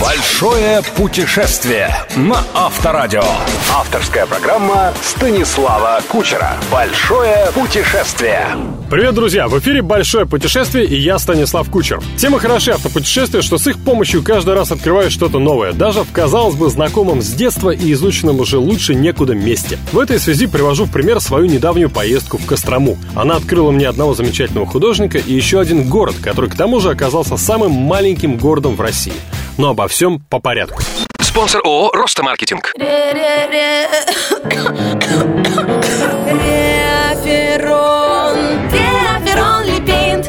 Большое путешествие на Авторадио. Авторская программа Станислава Кучера. Большое путешествие. Привет, друзья! В эфире «Большое путешествие» и я, Станислав Кучер. Тема хороши автопутешествия, что с их помощью каждый раз открываешь что-то новое, даже в, казалось бы, знакомом с детства и изученном уже лучше некуда месте. В этой связи привожу в пример свою недавнюю поездку в Кострому. Она открыла мне одного замечательного художника и еще один город, который к тому же оказался самым маленьким городом в России. Но обо всем по порядку. Спонсор ООО «Роста Маркетинг».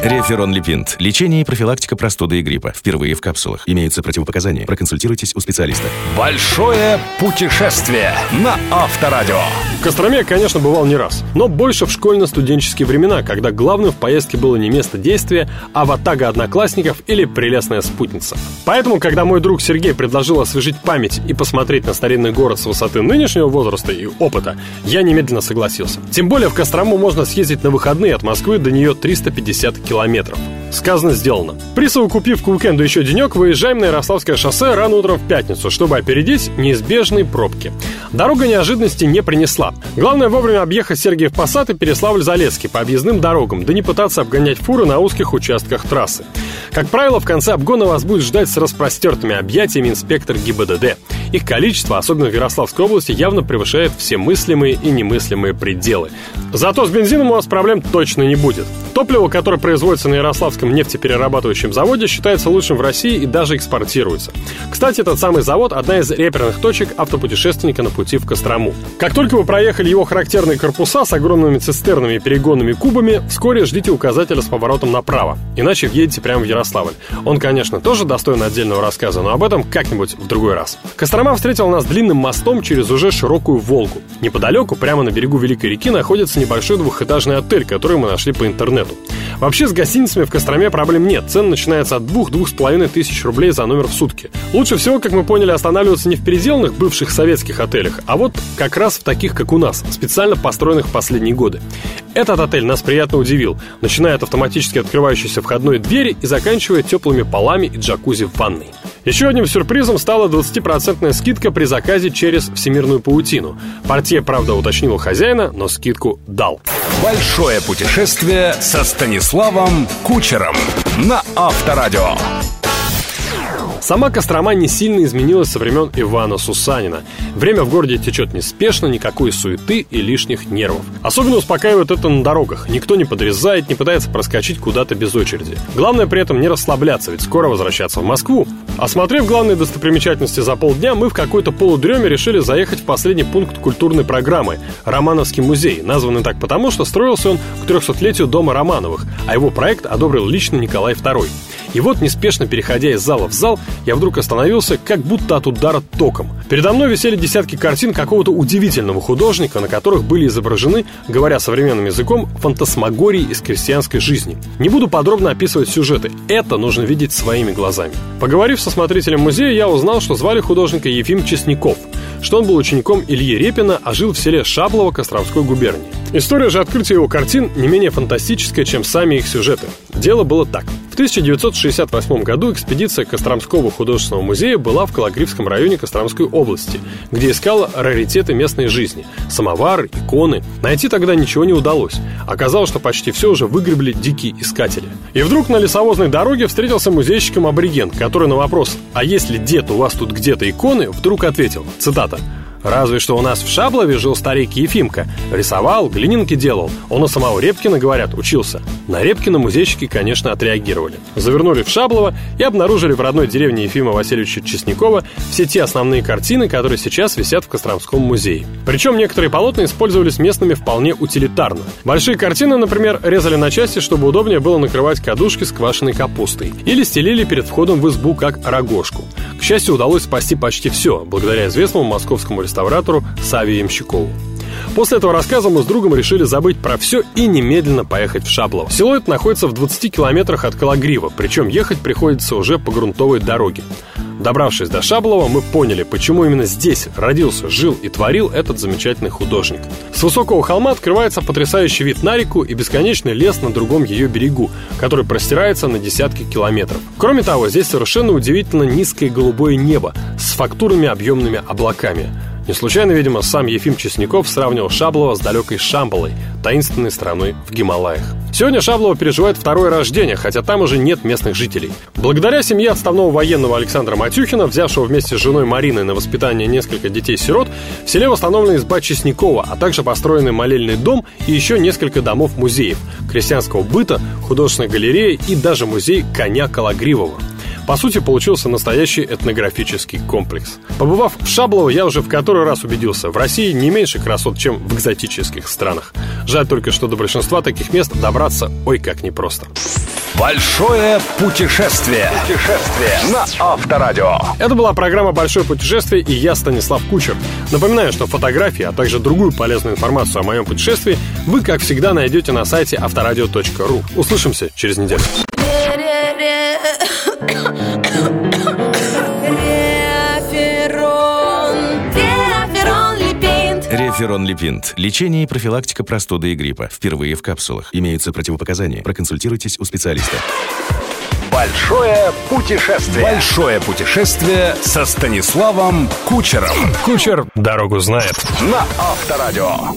Реферон Липинт. Лечение и профилактика простуды и гриппа. Впервые в капсулах. Имеются противопоказания. Проконсультируйтесь у специалиста. Большое путешествие на Авторадио. В Костроме я, конечно, бывал не раз, но больше в школьно-студенческие времена, когда главным в поездке было не место действия, а ватага одноклассников или прелестная спутница. Поэтому, когда мой друг Сергей предложил освежить память и посмотреть на старинный город с высоты нынешнего возраста и опыта, я немедленно согласился. Тем более в Кострому можно съездить на выходные от Москвы до нее 350 километров. Сказано, сделано. Присовокупив к уикенду еще денек, выезжаем на Ярославское шоссе рано утром в пятницу, чтобы опередить неизбежные пробки. Дорога неожиданности не принесла. Главное вовремя объехать Сергиев Посад и Переславль-Залесский по объездным дорогам, да не пытаться обгонять фуры на узких участках трассы. Как правило, в конце обгона вас будет ждать с распростертыми объятиями инспектор ГИБДД. Их количество, особенно в Ярославской области, явно превышает все мыслимые и немыслимые пределы. Зато с бензином у вас проблем точно не будет. Топливо, которое производится на Ярославском нефтеперерабатывающем заводе, считается лучшим в России и даже экспортируется. Кстати, этот самый завод – одна из реперных точек автопутешественника на пути в Кострому. Как только вы проехали его характерные корпуса с огромными цистернами и перегонными кубами, вскоре ждите указателя с поворотом направо, иначе въедете прямо в Ярославль. Он, конечно, тоже достоин отдельного рассказа, но об этом как-нибудь в другой раз. Кострома встретил нас длинным мостом через уже широкую Волгу. Неподалеку, прямо на берегу Великой реки, находится небольшой двухэтажный отель, который мы нашли по интернету. Вообще с гостиницами в Костроме проблем нет. Цена начинается от 2-2,5 тысяч рублей за номер в сутки. Лучше всего, как мы поняли, останавливаться не в переделанных бывших советских отелях, а вот как раз в таких, как у нас, специально построенных в последние годы. Этот отель нас приятно удивил, начиная от автоматически открывающейся входной двери и заканчивая теплыми полами и джакузи в ванной. Еще одним сюрпризом стала 20% скидка при заказе через всемирную паутину. Партия, правда, уточнила хозяина, но скидку дал. Большое путешествие со Станиславом Кучером на Авторадио. Сама Кострома не сильно изменилась со времен Ивана Сусанина. Время в городе течет неспешно, никакой суеты и лишних нервов. Особенно успокаивает это на дорогах. Никто не подрезает, не пытается проскочить куда-то без очереди. Главное при этом не расслабляться, ведь скоро возвращаться в Москву. Осмотрев главные достопримечательности за полдня, мы в какой-то полудреме решили заехать в последний пункт культурной программы – Романовский музей, названный так потому, что строился он к 300-летию дома Романовых, а его проект одобрил лично Николай II. И вот, неспешно переходя из зала в зал, я вдруг остановился, как будто от удара током. Передо мной висели десятки картин какого-то удивительного художника, на которых были изображены, говоря современным языком, фантасмагории из крестьянской жизни. Не буду подробно описывать сюжеты, это нужно видеть своими глазами. Поговорив со смотрителем музея, я узнал, что звали художника Ефим Чесняков, что он был учеником Ильи Репина, а жил в селе Шаблово Костромской губернии. История же открытия его картин не менее фантастическая, чем сами их сюжеты. Дело было так. В 1968 году экспедиция Костромского художественного музея была в Калагривском районе Костромской области, где искала раритеты местной жизни – самовары, иконы. Найти тогда ничего не удалось. Оказалось, что почти все уже выгребли дикие искатели. И вдруг на лесовозной дороге встретился музейщиком абориген, который на вопрос «А есть ли дед у вас тут где-то иконы?» вдруг ответил, цитата – Разве что у нас в Шаблове жил старик Ефимка. Рисовал, глининки делал. Он у самого Репкина, говорят, учился. На Репкина музейщики, конечно, отреагировали. Завернули в Шаблово и обнаружили в родной деревне Ефима Васильевича Честнякова все те основные картины, которые сейчас висят в Костромском музее. Причем некоторые полотна использовались местными вполне утилитарно. Большие картины, например, резали на части, чтобы удобнее было накрывать кадушки с квашеной капустой. Или стелили перед входом в избу как рогожку. К счастью, удалось спасти почти все, благодаря известному московскому реставратору Саве Ямщикову. После этого рассказа мы с другом решили забыть про все и немедленно поехать в Шаблово. Село это находится в 20 километрах от Калагрива, причем ехать приходится уже по грунтовой дороге. Добравшись до Шаблова, мы поняли, почему именно здесь родился, жил и творил этот замечательный художник. С высокого холма открывается потрясающий вид на реку и бесконечный лес на другом ее берегу, который простирается на десятки километров. Кроме того, здесь совершенно удивительно низкое голубое небо с фактурными объемными облаками. Не случайно, видимо, сам Ефим Чесняков сравнивал Шаблова с далекой Шамбалой, таинственной страной в Гималаях. Сегодня Шаблова переживает второе рождение, хотя там уже нет местных жителей. Благодаря семье отставного военного Александра Матюхина, взявшего вместе с женой Мариной на воспитание несколько детей-сирот, в селе восстановлена изба Чеснякова, а также построенный молельный дом и еще несколько домов-музеев, крестьянского быта, художественной галереи и даже музей коня Калагривого. По сути, получился настоящий этнографический комплекс. Побывав в Шаблово, я уже в который раз убедился, в России не меньше красот, чем в экзотических странах. Жаль только, что до большинства таких мест добраться ой как непросто. Большое путешествие. Путешествие на Авторадио. Это была программа «Большое путешествие» и я, Станислав Кучер. Напоминаю, что фотографии, а также другую полезную информацию о моем путешествии вы, как всегда, найдете на сайте авторадио.ру. Услышимся через неделю. Реферон Липинт. Лечение и профилактика простуды и гриппа. Впервые в капсулах. Имеются противопоказания. Проконсультируйтесь у специалиста. Большое путешествие. Большое путешествие со Станиславом Кучером. Кучер дорогу знает. На Авторадио.